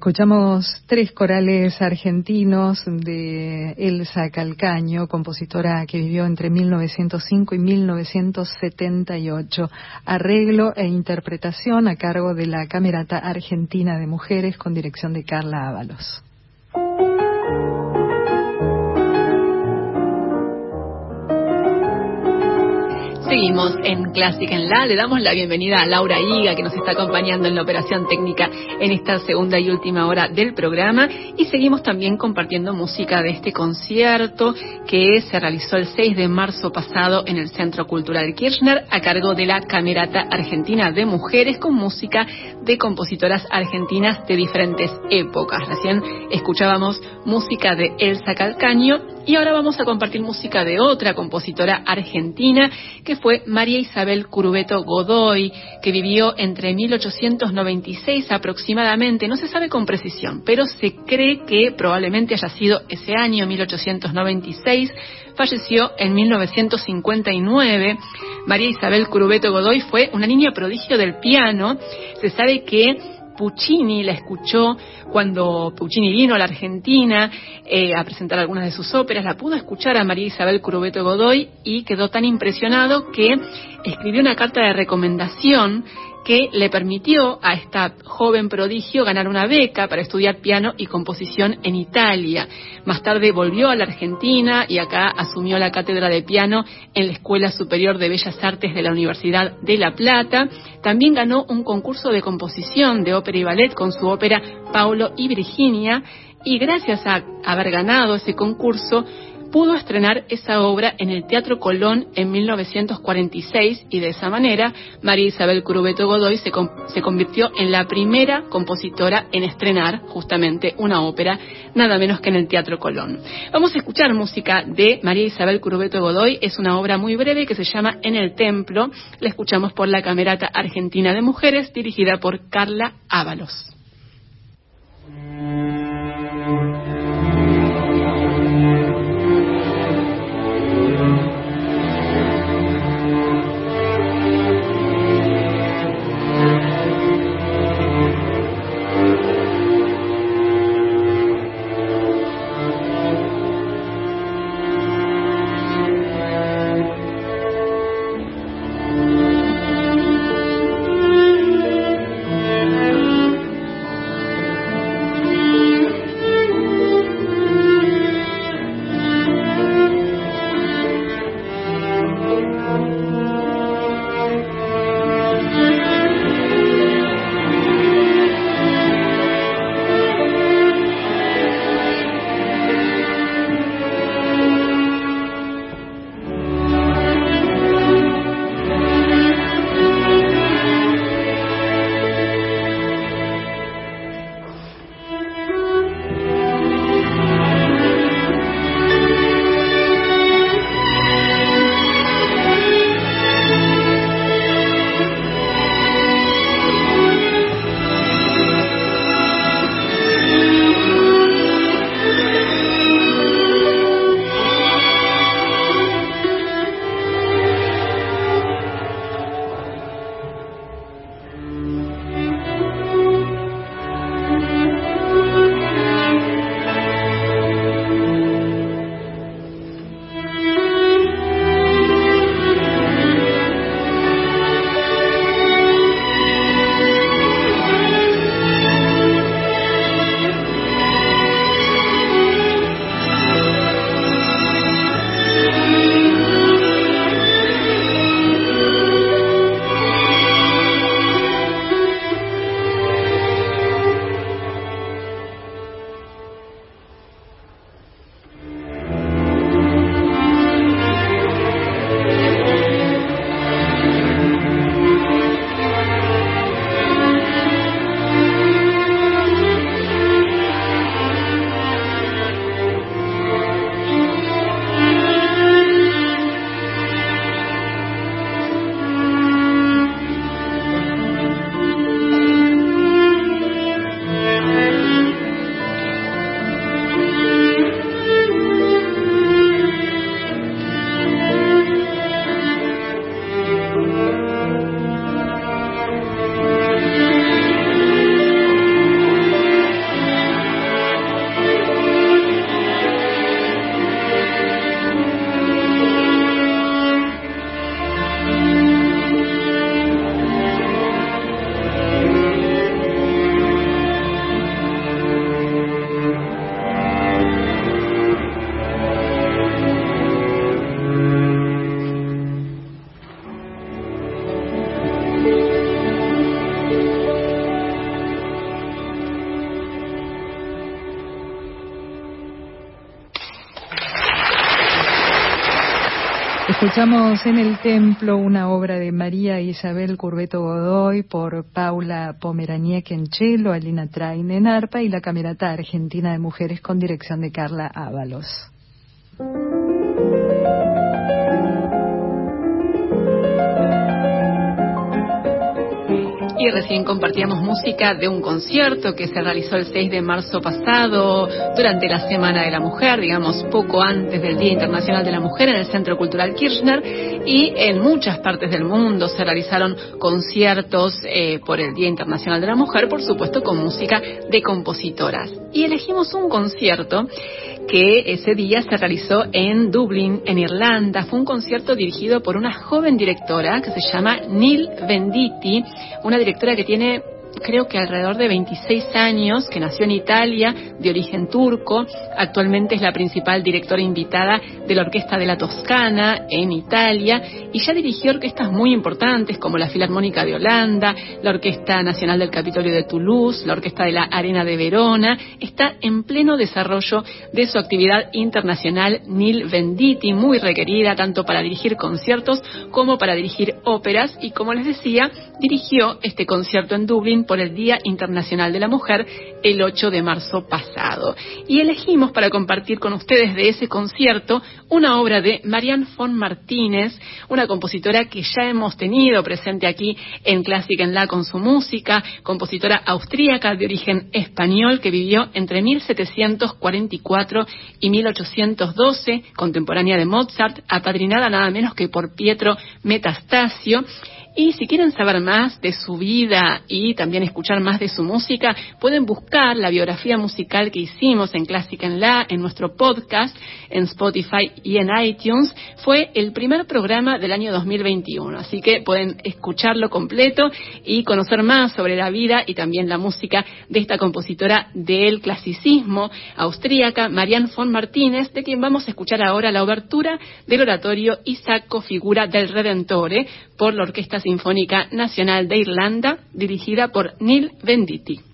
Escuchamos tres corales argentinos de Elsa Calcaño, compositora que vivió entre 1905 y 1978. Arreglo e interpretación a cargo de la Camerata Argentina de Mujeres con dirección de Carla Ábalos. Seguimos en Clásica en La. Le damos la bienvenida a Laura Higa, que nos está acompañando en la operación técnica en esta segunda y última hora del programa. Y seguimos también compartiendo música de este concierto que se realizó el 6 de marzo pasado en el Centro Cultural Kirchner a cargo de la Camerata Argentina de Mujeres con música de compositoras argentinas de diferentes épocas. Recién escuchábamos música de Elsa Calcaño y ahora vamos a compartir música de otra compositora argentina, que fue María Isabel Curubeto Godoy, que vivió entre 1896 aproximadamente, no se sabe con precisión, pero se cree que probablemente haya sido ese año, 1896, falleció en 1959. María Isabel Curubeto Godoy fue una niña prodigio del piano. Se sabe que Puccini la escuchó cuando Puccini vino a la Argentina eh, a presentar algunas de sus óperas, la pudo escuchar a María Isabel Curubeto Godoy y quedó tan impresionado que escribió una carta de recomendación que le permitió a esta joven prodigio ganar una beca para estudiar piano y composición en Italia. Más tarde volvió a la Argentina y acá asumió la cátedra de piano en la Escuela Superior de Bellas Artes de la Universidad de La Plata. También ganó un concurso de composición de ópera y ballet con su ópera Paulo y Virginia y gracias a haber ganado ese concurso pudo estrenar esa obra en el Teatro Colón en 1946 y de esa manera María Isabel Curubeto Godoy se, convirtió en la primera compositora en estrenar justamente una ópera, nada menos que en el Teatro Colón. Vamos a escuchar música de María Isabel Curubeto Godoy, es una obra muy breve que se llama En el Templo, la escuchamos por la Camerata Argentina de Mujeres dirigida por Carla Ábalos. Escuchamos en el templo una obra de María Isabel Curveto Godoy por Paula Pomeraniec en cello, Alina Train en arpa y la Camerata Argentina de Mujeres con dirección de Carla Ábalos. Y recién compartíamos música de un concierto que se realizó el 6 de marzo pasado durante la Semana de la Mujer, digamos poco antes del Día Internacional de la Mujer en el Centro Cultural Kirchner y en muchas partes del mundo se realizaron conciertos eh, por el Día Internacional de la Mujer, por supuesto con música de compositoras. Y elegimos un concierto que ese día se realizó en Dublín, en Irlanda. Fue un concierto dirigido por una joven directora que se llama Neil Venditti, una directora que tiene creo que alrededor de 26 años, que nació en Italia, de origen turco. Actualmente es la principal directora invitada de la Orquesta de la Toscana en Italia y ya dirigió orquestas muy importantes como la Filarmónica de Holanda, la Orquesta Nacional del Capitolio de Toulouse, la Orquesta de la Arena de Verona. Está en pleno desarrollo de su actividad internacional Nil Venditti, muy requerida tanto para dirigir conciertos como para dirigir óperas y como les decía, dirigió este concierto en Dublín por el Día Internacional de la Mujer el 8 de marzo pasado. Y elegimos para compartir con ustedes de ese concierto una obra de Marianne von Martínez, una compositora que ya hemos tenido presente aquí en Clásica en La con su música, compositora austríaca de origen español que vivió entre 1744 y 1812, contemporánea de Mozart, apadrinada nada menos que por Pietro Metastasio y si quieren saber más de su vida y también escuchar más de su música, pueden buscar la biografía musical que hicimos en Clásica en La, en nuestro podcast, en Spotify y en iTunes. Fue el primer programa del año 2021, así que pueden escucharlo completo y conocer más sobre la vida y también la música de esta compositora del clasicismo austríaca, Marianne von Martínez, de quien vamos a escuchar ahora la obertura del oratorio Isaco Figura del Redentore por la Orquesta Sinfónica Nacional de Irlanda, dirigida por Neil Venditti.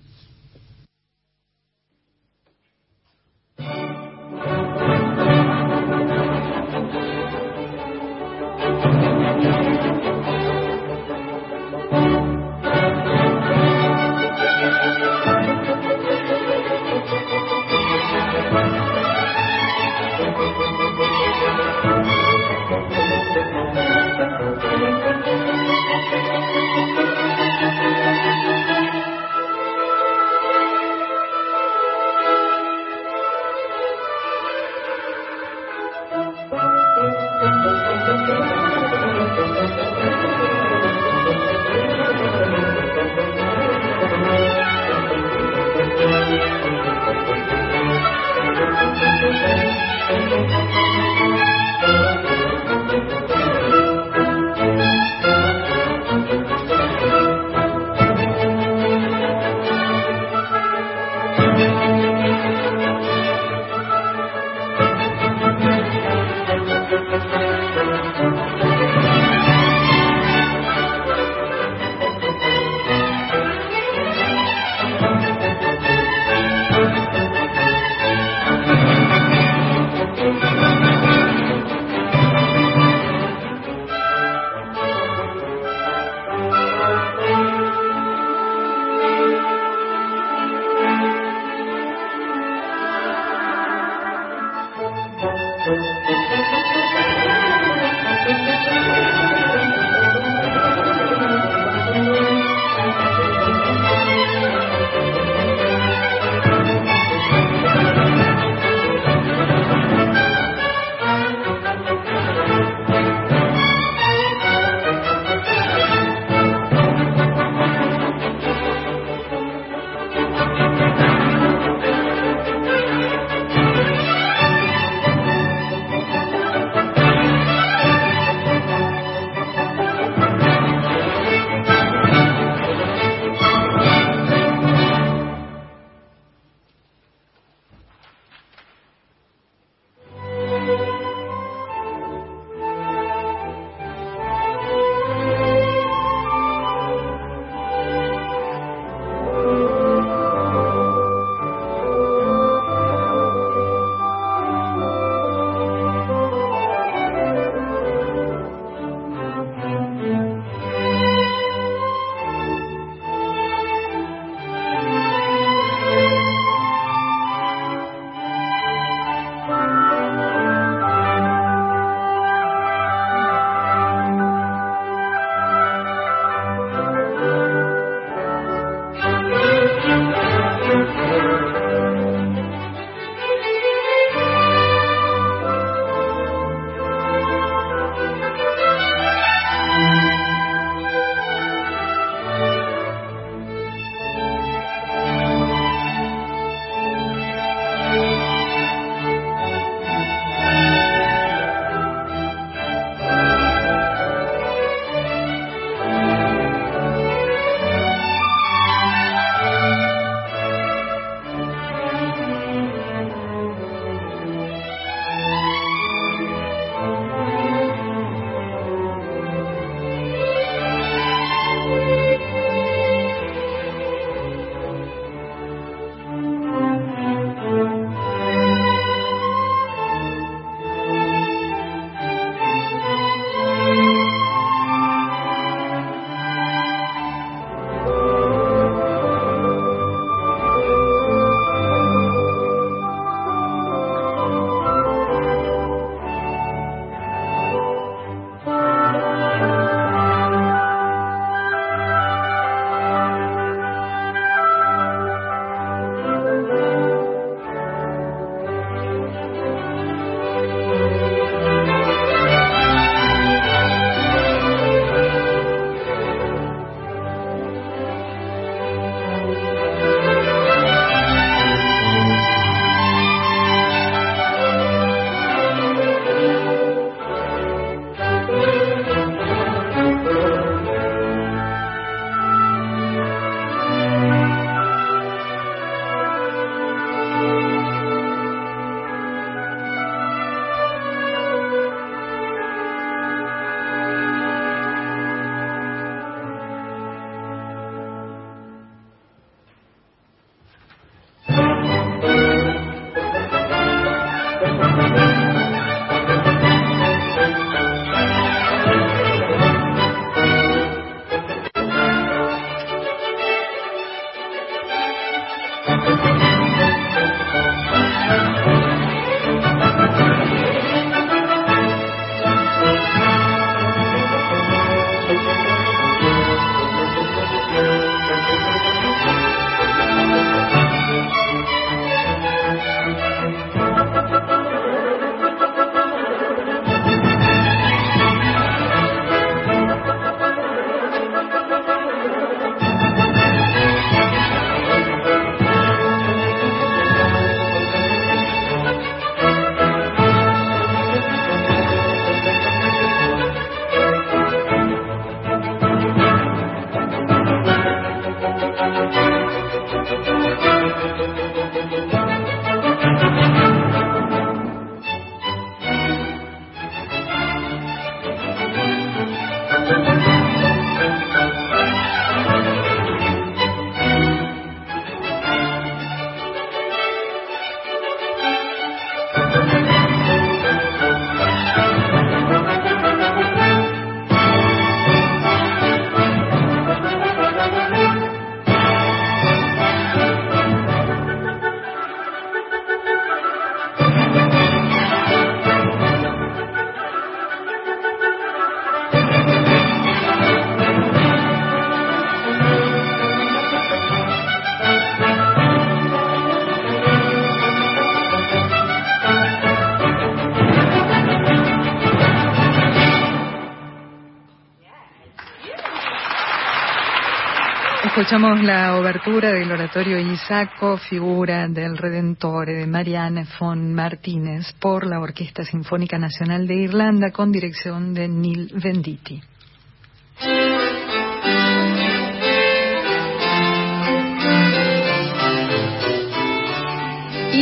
Escuchamos la obertura del oratorio Isaco, figura del Redentore de Marianne von Martínez por la Orquesta Sinfónica Nacional de Irlanda con dirección de Neil Venditti.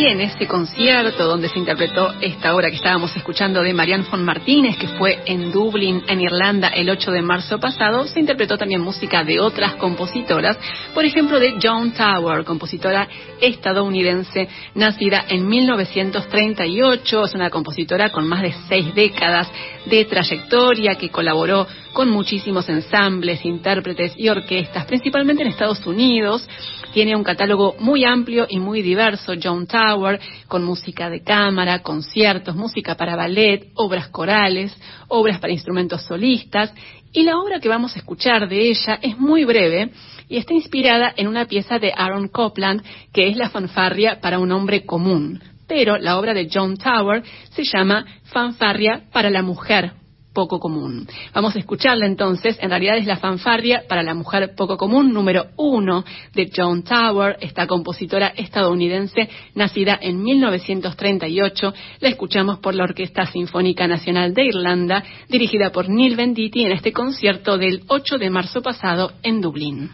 En este concierto donde se interpretó esta obra que estábamos escuchando de Marianne von Martínez, que fue en Dublín, en Irlanda, el 8 de marzo pasado, se interpretó también música de otras compositoras, por ejemplo de Joan Tower, compositora estadounidense, nacida en 1938, es una compositora con más de seis décadas de trayectoria que colaboró con muchísimos ensambles, intérpretes y orquestas, principalmente en Estados Unidos. Tiene un catálogo muy amplio y muy diverso, Joan Tower, con música de cámara, conciertos, música para ballet, obras corales, obras para instrumentos solistas. Y la obra que vamos a escuchar de ella es muy breve y está inspirada en una pieza de Aaron Copland, que es la fanfarria para un hombre común. Pero la obra de John Tower se llama Fanfarria para la mujer poco común. Vamos a escucharla entonces, en realidad es la fanfarria para la mujer poco común número uno de Joan Tower, esta compositora estadounidense nacida en 1938. La escuchamos por la Orquesta Sinfónica Nacional de Irlanda, dirigida por Neil Venditti en este concierto del 8 de marzo pasado en Dublín.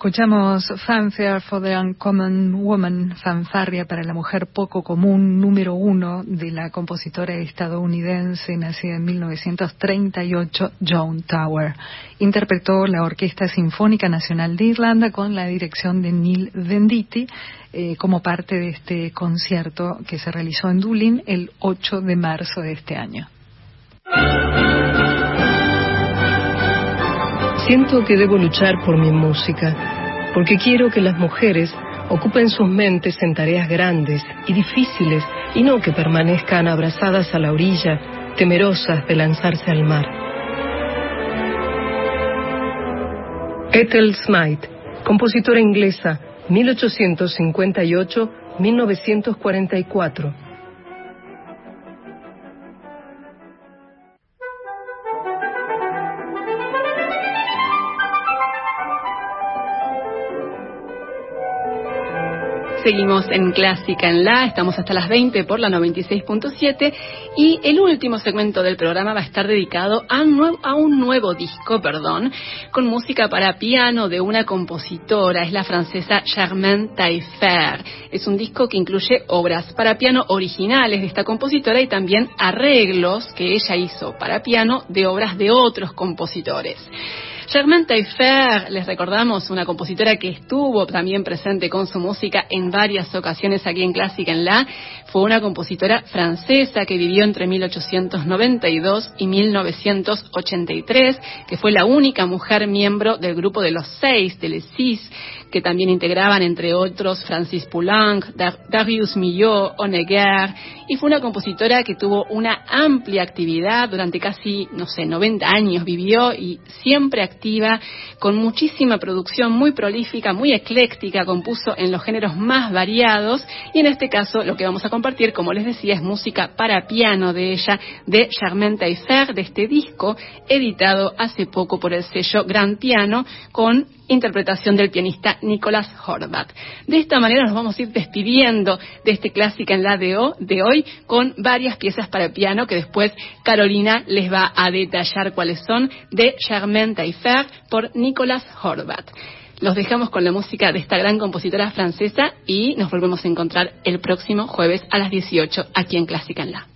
Escuchamos Fanfare for the Uncommon Woman, fanfarria para la mujer poco común, número uno de la compositora estadounidense nacida en 1938, Joan Tower. Interpretó la Orquesta Sinfónica Nacional de Irlanda con la dirección de Neil Venditti eh, como parte de este concierto que se realizó en Dublín el 8 de marzo de este año. Siento que debo luchar por mi música, porque quiero que las mujeres ocupen sus mentes en tareas grandes y difíciles y no que permanezcan abrazadas a la orilla, temerosas de lanzarse al mar. Ethel Smythe, compositora inglesa, 1858-1944. Seguimos en Clásica en La, estamos hasta las 20 por la 96.7 y el último segmento del programa va a estar dedicado a un, nuevo disco, perdón, con música para piano de una compositora, es la francesa Germaine Taillefer. Es un disco que incluye obras para piano originales de esta compositora y también arreglos que ella hizo para piano de obras de otros compositores. Germaine Taillefer, les recordamos, una compositora que estuvo también presente con su música en varias ocasiones aquí en Clásica en La, fue una compositora francesa que vivió entre 1892 y 1983, que fue la única mujer miembro del grupo de los seis, de Les Six, que también integraban, entre otros, Francis Poulenc, Darius Milhaud, Honegger, y fue una compositora que tuvo una amplia actividad durante casi, no sé, 90 años vivió y siempre con muchísima producción, muy prolífica, muy ecléctica, compuso en los géneros más variados, y en este caso lo que vamos a compartir, como les decía, es música para piano de ella, de Germaine Taillefer, de este disco, editado hace poco por el sello Gran Piano, con interpretación del pianista Nicolás Horvath. De esta manera nos vamos a ir despidiendo de este clásica en la de, de hoy con varias piezas para piano que después Carolina les va a detallar cuáles son de Germaine Taillefer por Nicolás Horvath. Los dejamos con la música de esta gran compositora francesa y nos volvemos a encontrar el próximo jueves a las 18 aquí en Clásica en la.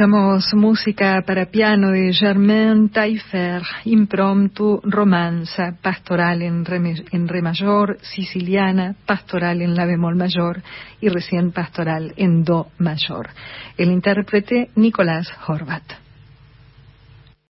Escuchamos música para piano de Germain Taillefer, impromptu, romanza, pastoral en re, en re mayor, siciliana, pastoral en la bemol mayor y recién pastoral en do mayor. El intérprete Nicolás Horvat.